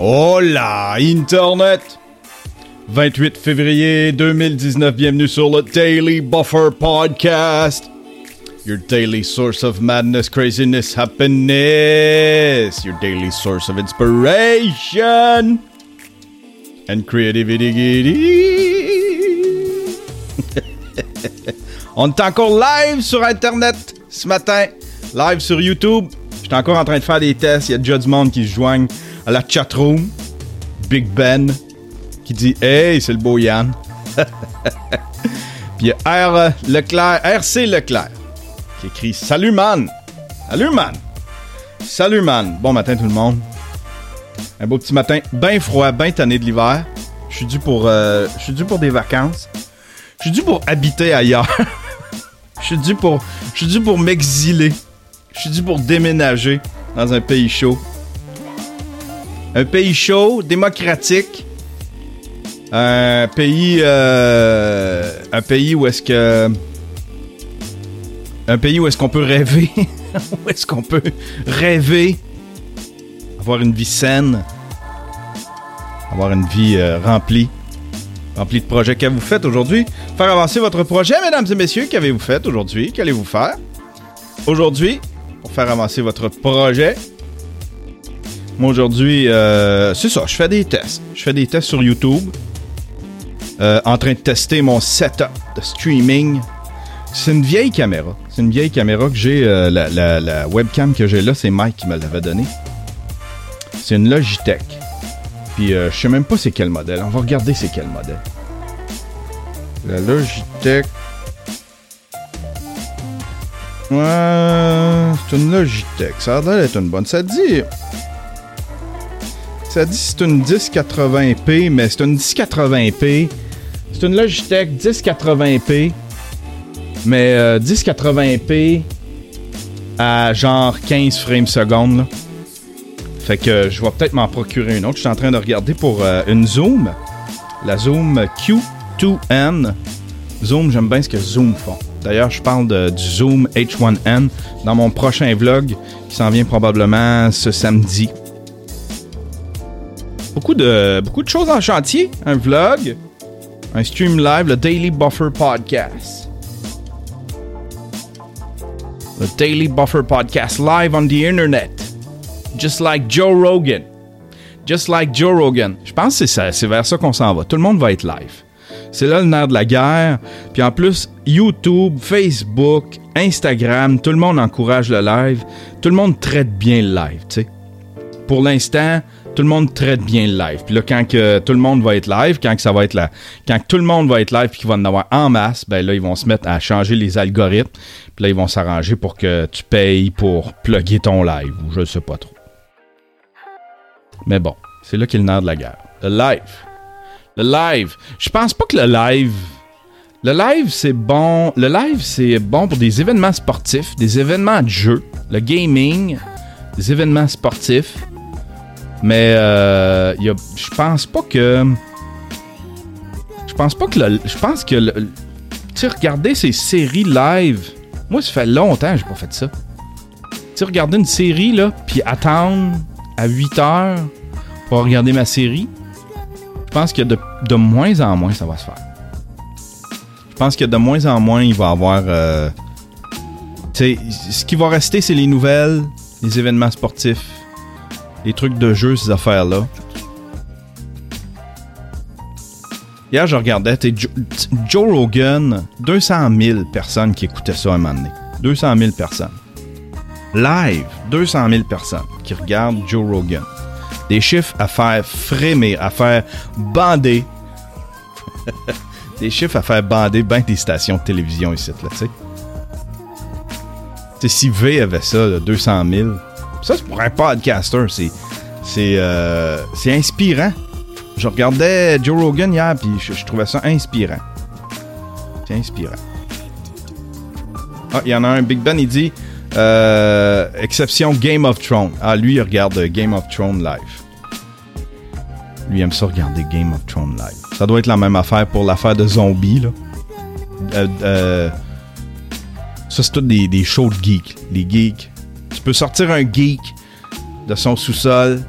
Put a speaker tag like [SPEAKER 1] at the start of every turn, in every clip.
[SPEAKER 1] Hola, Internet! 28 février 2019, bienvenue sur le Daily Buffer Podcast. Your daily source of madness, craziness, happiness. Your daily source of inspiration and creativity. On est encore live sur Internet ce matin. Live sur YouTube. J'étais encore en train de faire des tests. Il y a déjà du monde qui se joignent à la chatroom. Big Ben qui dit Hey, c'est le beau Yann. Puis il y a R. Leclerc, RC Leclerc qui écrit Salut man! Salut man! Salut man! Bon matin tout le monde. Un beau petit matin, bien froid, bien tanné de l'hiver. Je suis dû pour euh, pour des vacances. Je suis dû pour habiter ailleurs. Je suis pour je suis dû pour m'exiler. Je suis dû pour déménager dans un pays chaud. Un pays chaud, démocratique. Un pays. euh, un pays où est-ce que. Un pays où est-ce qu'on peut rêver. où est-ce qu'on peut rêver. Avoir une vie saine. Avoir une vie euh, remplie. Remplie de projets. Qu'avez-vous fait aujourd'hui? Faire avancer votre projet, mesdames et messieurs. Qu'avez-vous fait aujourd'hui? Qu'allez-vous faire? Aujourd'hui, pour faire avancer votre projet, moi, aujourd'hui, euh, c'est ça, je fais des tests. Je fais des tests sur YouTube. Euh, en train de tester mon setup de streaming. C'est une vieille caméra. C'est une vieille caméra que j'ai. euh, la, webcam que j'ai là, c'est Mike qui me l'avait donnée. C'est une Logitech. Puis euh, je sais même pas c'est quel modèle. On va regarder c'est quel modèle. La Logitech. Ouais, c'est une Logitech. Ça a l'air d'être une bonne. Ça dit. Ça dit c'est une 1080p, mais c'est une 1080p. C'est une Logitech 1080p. Mais euh, 1080p à genre 15 frames secondes. Fait que je vais peut-être m'en procurer une autre. Je suis en train de regarder pour euh, une Zoom. La Zoom Q2N. Zoom, j'aime bien ce que Zoom font. D'ailleurs, je parle de- du Zoom H1N dans mon prochain vlog qui s'en vient probablement ce samedi. Beaucoup de, beaucoup de choses en chantier. Un vlog, un stream live, le Daily Buffer Podcast. Le Daily Buffer Podcast live on the internet. Just like Joe Rogan. Just like Joe Rogan. Je pense que c'est vers ça qu'on s'en va. Tout le monde va être live. C'est là le nerf de la guerre. Puis en plus, YouTube, Facebook, Instagram, tout le monde encourage le live. Tout le monde traite bien le live, tu sais. Pour l'instant, tout le monde traite bien le live. Puis là, quand que tout le monde va être live, quand que ça va être quand que tout le monde va être live puis qu'il va en avoir en masse, ben là, ils vont se mettre à changer les algorithmes. Puis là, ils vont s'arranger pour que tu payes pour plugger ton live ou je sais pas trop. Mais bon, c'est là qu'est le nerf de la guerre. Le live. Le live. Je pense pas que le live. Le live, c'est bon. Le live, c'est bon pour des événements sportifs, des événements de jeu, le gaming, des événements sportifs. Mais euh, je pense pas que. Je pense pas que le. Je pense que le. Tu regarder ces séries live. Moi, ça fait longtemps que j'ai pas fait ça. Tu regarder une série, là, puis attendre à 8 heures pour regarder ma série. Je pense que de, de moins en moins, ça va se faire. Je pense que de moins en moins, il va y avoir. euh, tu sais, ce qui va rester, c'est les nouvelles, les événements sportifs, les trucs de jeu, ces affaires-là. Hier, je regardais, t'sais, Jo- t- Joe Rogan, 200 000 personnes qui écoutaient ça à un moment donné. 200 000 personnes. Live, 200 000 personnes qui regardent Joe Rogan. Des chiffres à faire frémir, à faire bander. des chiffres à faire bander ben des stations de télévision ici, là. Tu sais, si V avait ça, là, 200 000, ça, c'est pour un podcaster, c'est... C'est euh, c'est inspirant. Je regardais Joe Rogan hier, puis je, trouvais ça inspirant. C'est inspirant. Ah, il y en a un, Big Ben, il dit euh, exception Game of Thrones. Ah, lui, il regarde Game of Thrones live. Lui aime ça regarder Game of Thrones live. Ça doit être la même affaire pour l'affaire de zombies, là. Euh, euh, ça, c'est tout des, des shows de geeks. Les geeks. Peux sortir un geek de son sous-sol,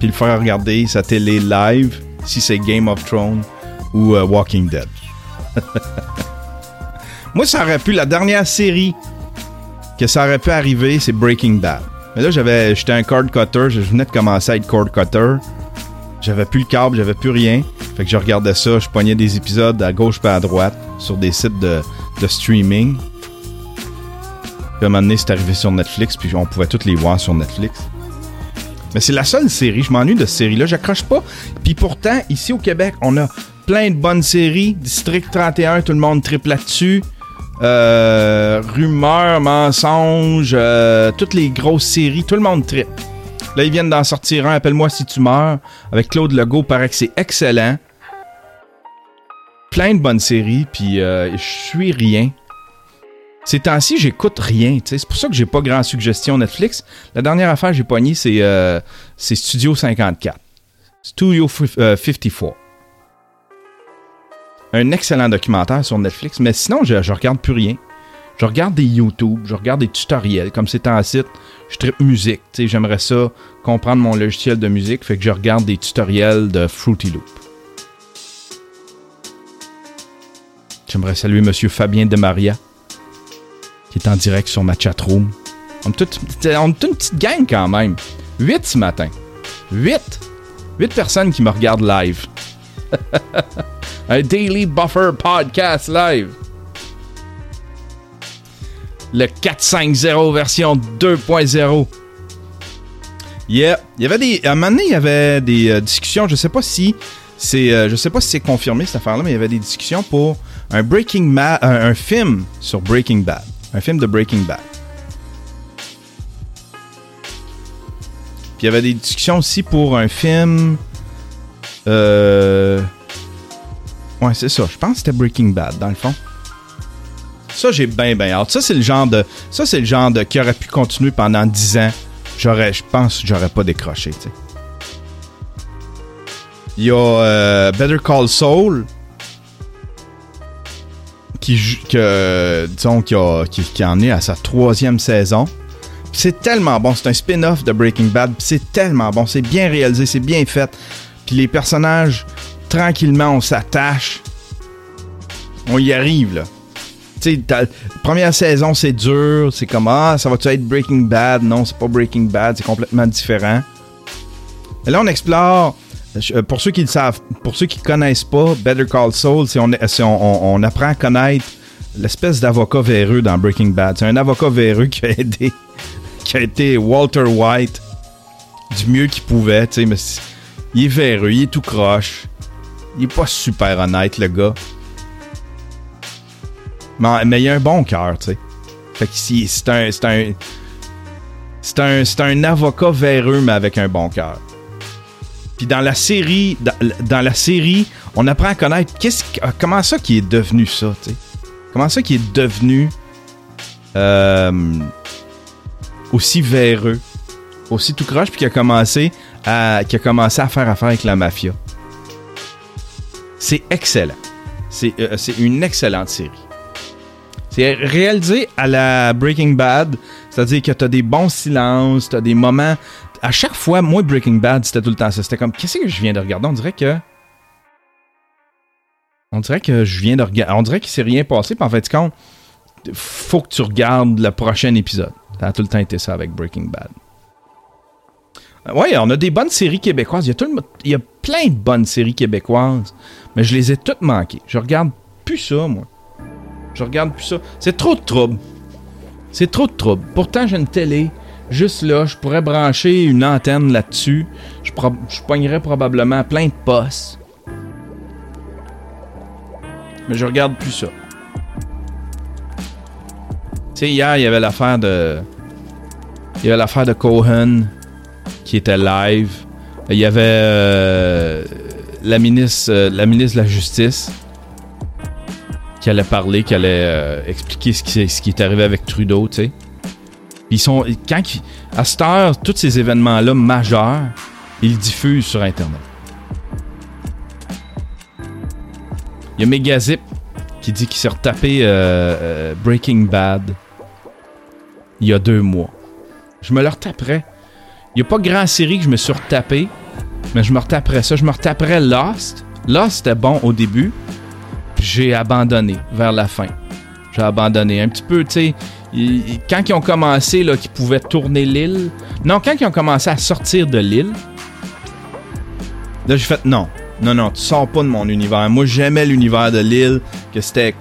[SPEAKER 1] puis le faire regarder sa télé live, si c'est Game of Thrones ou euh, Walking Dead. Moi, ça aurait pu, la dernière série que ça aurait pu arriver, c'est Breaking Bad. Mais là, j'avais, j'étais un cord cutter, je venais de commencer à être cord cutter. J'avais plus le câble, j'avais plus rien. Fait que je regardais ça, je poignais des épisodes à gauche pas à droite sur des sites de streaming. Puis donné, c'est arrivé sur Netflix, puis on pouvait toutes les voir sur Netflix. Mais c'est la seule série, je m'ennuie de cette série-là, j'accroche pas. Puis pourtant, ici au Québec, on a plein de bonnes séries. District 31, tout le monde triple là-dessus. Euh, rumeurs, mensonges, euh, toutes les grosses séries, tout le monde triple. Là, ils viennent d'en sortir un, Appelle-moi si tu meurs, avec Claude Legault, paraît que c'est excellent. Plein de bonnes séries, puis euh, je suis rien. Ces temps-ci, j'écoute rien. C'est pour ça que j'ai pas grand suggestion Netflix. La dernière affaire que j'ai poignée, c'est euh, c'est Studio 54. Studio f- euh, 54. Un excellent documentaire sur Netflix, mais sinon, je, regarde plus rien. Je regarde des YouTube, je regarde des tutoriels, comme c'est en site. Je tripe musique, j'aimerais ça comprendre mon logiciel de musique, fait que je regarde des tutoriels de Fruity Loop. J'aimerais saluer Monsieur Fabien Demaria, qui est en direct sur ma chatroom. On est toute, on est une petite gang quand même. 8 ce matin. 8. 8 personnes qui me regardent live. Un Daily Buffer Podcast live. Le 450 version 2.0. Yeah. Il y avait des. À un moment donné, il y avait des euh, discussions. Je sais pas si c'est. euh, sais pas si c'est confirmé cette affaire-là, mais il y avait des discussions pour un Breaking un film sur Breaking Bad. Un film de Breaking Bad. Puis il y avait des discussions aussi pour un film. Euh. Ouais, c'est ça. Je pense que c'était Breaking Bad, dans le fond. Ça, j'ai bien, bien hâte. Ça, c'est le genre de. Ça, c'est le genre de. qui aurait pu continuer pendant 10 ans. J'aurais. Je pense que j'aurais pas décroché, tu sais. Il y a euh, Better Call Saul. Qui, que, disons, qui, en est à sa troisième saison. C'est tellement bon. C'est un spin-off de Breaking Bad. C'est tellement bon. C'est bien réalisé. C'est bien fait. Puis les personnages, tranquillement, on s'attache. On y arrive, là. Tu sais, première saison, c'est dur. C'est comme, ah, ça va-tu être Breaking Bad? Non, c'est pas Breaking Bad. C'est complètement différent. Et là, on explore. Euh, Pour ceux qui le savent, pour ceux qui connaissent pas, Better Call Saul, c'est on, on- on- apprend à connaître l'espèce d'avocat véreux dans Breaking Bad. C'est un avocat véreux qui a aidé, qui a été Walter White du mieux qu'il pouvait, tu sais, mais il est véreux, il est tout croche. Il est pas super honnête, le gars. Mais, mais il a un bon cœur, tu sais. Fait que si- c'est un. C'est un. C'est un, c'est un avocat véreux, mais avec un bon cœur. Puis dans la série, dans, la série, on apprend à connaître que- comment ça qui est devenu ça, tu sais? Comment ça qui est devenu euh, aussi véreux, aussi tout croche, puis qui a commencé à, qui a commencé à faire affaire avec la mafia? C'est excellent. C'est, euh, c'est une excellente série. C'est réalisé à la Breaking Bad, c'est-à-dire que t'as des bons silences, t'as des moments. À chaque fois, moi, Breaking Bad, c'était tout le temps ça. C'était comme, qu'est-ce que je viens de regarder? On dirait que. On dirait que je viens de regarder. On dirait qu'il s'est rien passé, puis en fait, compte, faut que tu regardes le prochain épisode. Ça a tout le temps été ça avec Breaking Bad. Ouais, on a des bonnes séries québécoises. Il y a, plein de bonnes séries québécoises, mais je les ai toutes manquées. Je regarde plus ça, moi. Je regarde plus ça. C'est trop de trouble. C'est trop de trouble. Pourtant, j'ai une télé. Juste là, je pourrais brancher une antenne là-dessus. Je, pro- je pognerais probablement plein de postes. Mais je regarde plus ça. Tu sais, hier, il y avait l'affaire de. Il y avait l'affaire de Cohen qui était live. Il y avait euh, la, ministre, euh, la ministre de la Justice qui allait parler, qui allait euh, expliquer ce qui, ce qui est arrivé avec Trudeau, tu sais. Ils sont, quand à cette heure, tous ces événements-là majeurs, ils diffusent sur Internet. Il y a Megazip qui dit qu'il s'est retapé euh, euh, Breaking Bad il y a deux mois. Je me le retaperais. Il n'y a pas grand série que je me suis retapé, mais je me retaperais ça. Je me retaperais Lost. Lost était bon au début, puis j'ai abandonné vers la fin. J'ai abandonné un petit peu, tu sais. Quand ils ont commencé, là, qu'ils pouvaient tourner l'île. Non, quand ils ont commencé à sortir de l'île, là, j'ai fait non. Non, non, tu sors pas de mon univers. Moi, j'aimais l'univers de l'île, que c'était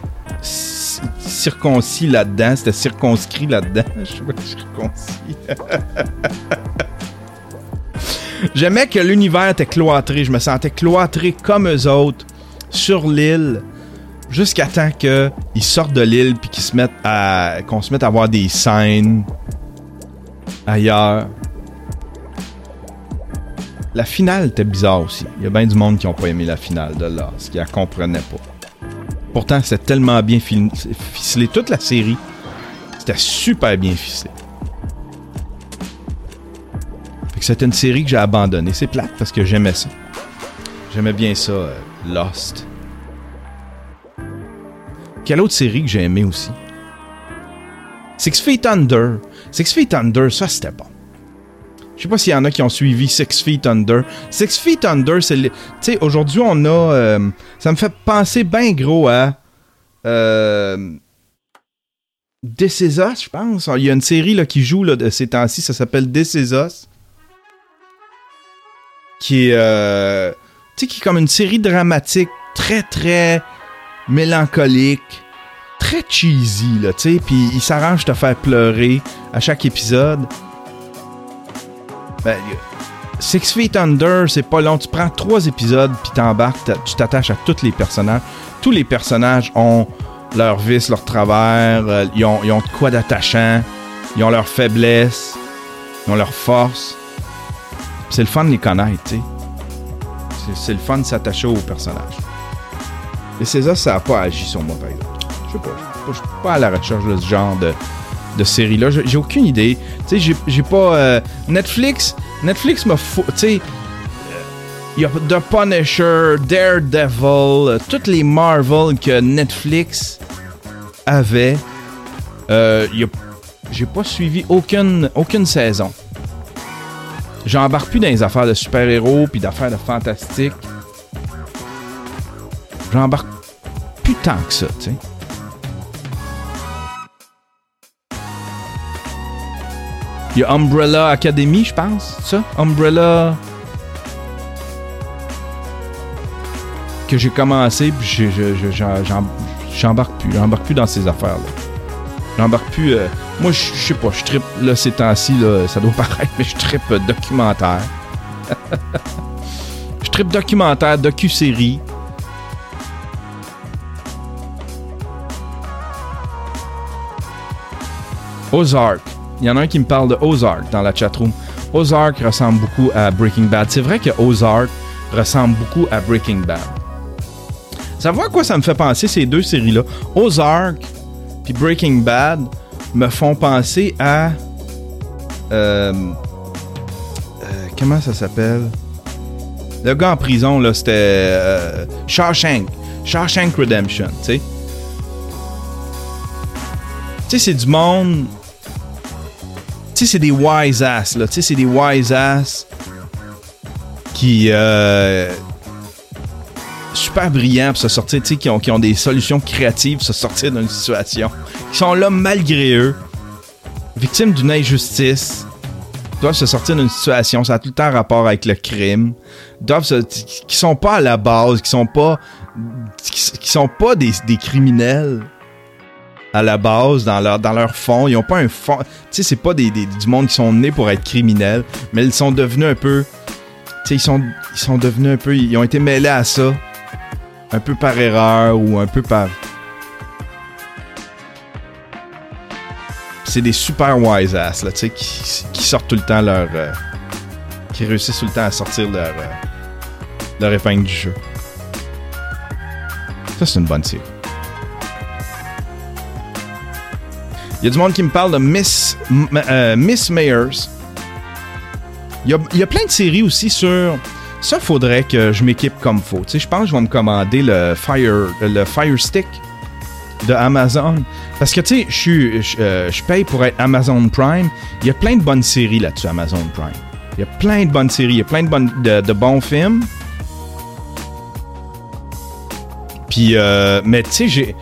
[SPEAKER 1] ci- circoncis là-dedans, c'était circonscrit là-dedans. Je sais pas, circoncis. J'aimais que l'univers était cloîtré. Je me sentais cloîtré comme eux autres sur l'île jusqu'à temps qu'ils sortent de l'île puis qu'ils se mettent à qu'on se mette à voir des scènes ailleurs. La finale était bizarre aussi. Il y a bien du monde qui ont pas aimé la finale de Lost, qui la comprenaient pas. Pourtant, c'était tellement bien ficelé. Toute la série, c'était super bien ficelé. C'était une série que j'ai abandonnée. C'est plate parce que j'aimais ça. J'aimais bien ça, euh, Lost. Quelle autre série que j'ai aimé aussi? Six Feet Under. Six Feet Under, ça c'était bon. Je sais pas s'il y en a qui ont suivi Six Feet Under. Six Feet Under, c'est. Tu sais, aujourd'hui, on a. euh, ça me fait penser bien gros à. Euh, je pense. Il y a une série là, qui joue là, de ces temps-ci, ça s'appelle This. Qui est. euh, tu sais, qui est comme une série dramatique très, très mélancolique, très cheesy, là, tu sais. Puis il s'arrange de te faire pleurer à chaque épisode. Ben, Six Feet Under, c'est pas long. Tu prends trois épisodes, puis t'embarques, tu t'attaches à tous les personnages. Tous les personnages ont leurs vices, leurs travers, euh, ils, ont, quoi d'attachant, ils ont leurs faiblesses, ils ont leurs forces. C'est le fun de les connaître, tu sais. C'est le fun de s'attacher aux personnages. Et César, ça n'a pas agi sur moi, par exemple. Je sais pas, je suis pas- à la recherche de ce genre de, de série-là. J'ai aucune idée. Tu sais, j'ai- pas. euh, Netflix, Netflix m'a. Tu sais, il y a The Punisher, Daredevil, euh, toutes les Marvel que Netflix avait. Euh, j'ai pas suivi aucune, aucune saison. J'embarque plus dans les affaires de super-héros puis d'affaires de fantastique. J'embarque plus tant que ça, tu sais. Il y a Umbrella Academy, je pense, ça? Umbrella. Que j'ai commencé, puis j'embarque plus. J'embarque plus dans ces affaires-là. J'embarque plus. euh, moi, je sais pas, je trippe, là, ces temps-ci, là, ça doit paraître, mais je trippe euh, documentaire. je trippe documentaire, docu-série. Ozark. Il y en a un qui me parle de Ozark dans la chatroom. Ozark ressemble beaucoup à Breaking Bad. C'est vrai que Ozark ressemble beaucoup à Breaking Bad. Savoir à quoi ça me fait penser ces deux séries-là? Ozark puis Breaking Bad me font penser à. euh, euh, comment ça s'appelle? Le gars en prison, là, c'était. euh, Shawshank. Shawshank Redemption, tu sais. Tu sais, c'est du monde. C'est des wise ass, là. Tu sais, c'est des wise ass qui. euh, super brillants pour se sortir, tu sais, qui ont, qui ont des solutions créatives pour se sortir d'une situation. Qui sont là malgré eux, victimes d'une injustice, doivent se sortir d'une situation, ça a tout le temps rapport avec le crime, doivent se, qui sont pas à la base, qui sont pas, qui sont pas des, des criminels à la base, dans leur, dans leur fond. Ils ont pas un fond. Tu sais, c'est pas des, des- du monde qui sont nés pour être criminels, mais ils sont devenus un peu. Tu sais, ils sont, ils sont devenus un peu. Ils ont été mêlés à ça. Un peu par erreur ou un peu par. C'est des super wise ass, là, tu sais, qui, sortent tout le temps leur. euh, qui réussissent tout le temps à sortir leur. euh, leur épingle du jeu. Ça, c'est une bonne série. Il y a du monde qui me parle de Miss, euh, Miss Mayers. Il y, a, y, a, plein de séries aussi sur. Ça, faudrait que je m'équipe comme faut. Tu sais, je pense que je vais me commander le Fire, le Fire Stick de Amazon. Parce que, tu sais, je, je, euh, je, paye pour être Amazon Prime. Il y a plein de bonnes séries là-dessus, Amazon Prime. Il y a plein de bonnes séries, il y a plein de, bonnes, de, de bons films. Puis, euh, mais tu sais, j'ai.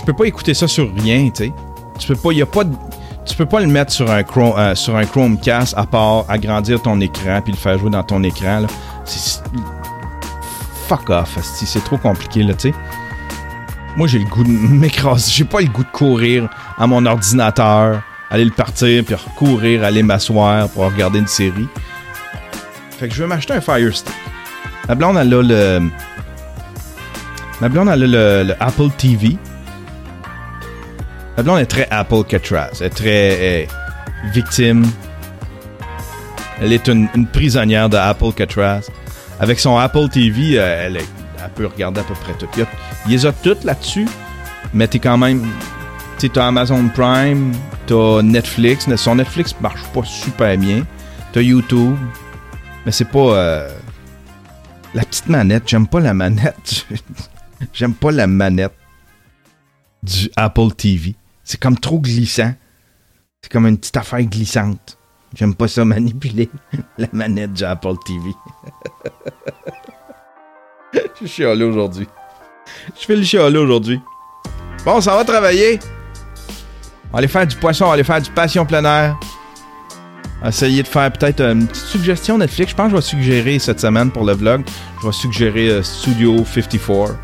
[SPEAKER 1] Je peux pas écouter ça sur rien, tu sais. Tu peux pas. Le mettre sur un, Chrome, euh, sur un Chromecast à part agrandir ton écran puis le faire jouer dans ton écran. C'est, fuck off, c'est trop compliqué, là, tu sais. Moi, j'ai le goût de m'écraser. J'ai pas le goût de courir à mon ordinateur, aller le partir, puis recourir, aller m'asseoir pour regarder une série. Fait que je vais m'acheter un Fire Stick. Ma blonde, elle a le. Ma blonde, elle a le, Apple TV. Ma blonde est très Apple Catraz. Elle est très est victime. Elle est une, prisonnière de Apple Catraz. Avec son Apple TV, elle, elle peut regarder à peu près tout. Il y a, a toutes là-dessus, mais t'es quand même. T'as Amazon Prime, t'as Netflix. Son Netflix marche pas super bien. T'as YouTube, mais c'est pas. Euh, la petite manette, j'aime pas la manette. j'aime pas la manette du Apple TV. C'est comme trop glissant. C'est comme une petite affaire glissante. J'aime pas ça manipuler la manette du Apple TV. Je suis chialé aujourd'hui. Je fais le chialé aujourd'hui. Bon, ça va travailler. On va aller faire du poisson, on va aller faire du passion plein air. Essayer de faire peut-être une petite suggestion Netflix. Je pense que je vais suggérer cette semaine pour le vlog. Je vais suggérer euh, Studio 54.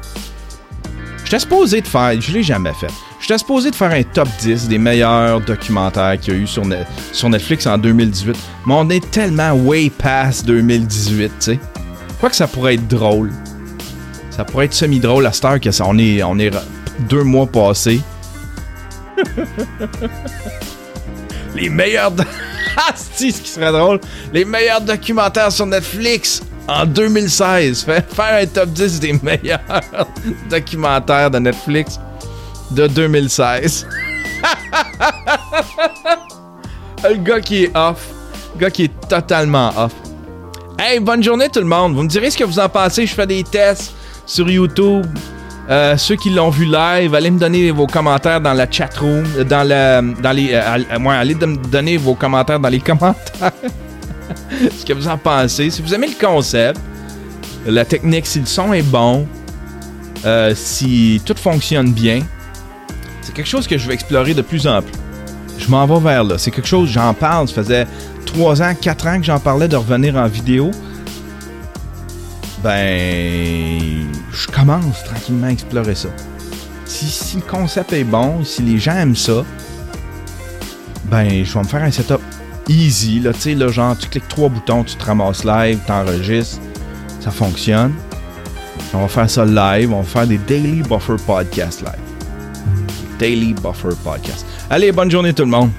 [SPEAKER 1] J'étais supposé de faire, je l'ai jamais fait. J'étais supposé de faire un top 10 des meilleurs documentaires qu'il y a eu sur, Netflix en 2018. Mais on est tellement way past 2018, tu sais. Quoi que ça pourrait être drôle. Ça pourrait être semi-drôle à cette heure que ça, on est, deux mois passés. Les meilleurs. Ah, qui serait drôle. Les meilleurs documentaires sur Netflix en 2016. Faire un top 10 des meilleurs documentaires de Netflix de 2016. le gars qui est off. Le gars qui est totalement off. Hey, bonne journée tout le monde. Vous me direz ce que vous en pensez. Je fais des tests sur YouTube. Euh, ceux qui l'ont vu live, allez me donner vos commentaires dans la chat room, dans le, dans les, euh, moi, allez me donner vos commentaires dans les commentaires. Ce que vous en pensez. Si vous aimez le concept, la technique, si le son est bon, euh, si tout fonctionne bien, quelque chose que je vais explorer de plus en plus. Je m'en vais vers là. C'est quelque chose, j'en parle. Ça faisait 3 ans, 4 ans que j'en parlais de revenir en vidéo ben, je commence tranquillement à explorer ça. Si, le concept est bon, si les gens aiment ça, ben, je vais me faire un setup easy, là, tu sais, là, genre, tu cliques trois boutons, tu te ramasses live, t'enregistres, ça fonctionne. On va faire ça live, on va faire des Daily Buffer Podcast live. Daily Buffer Podcast. Allez, bonne journée tout le monde.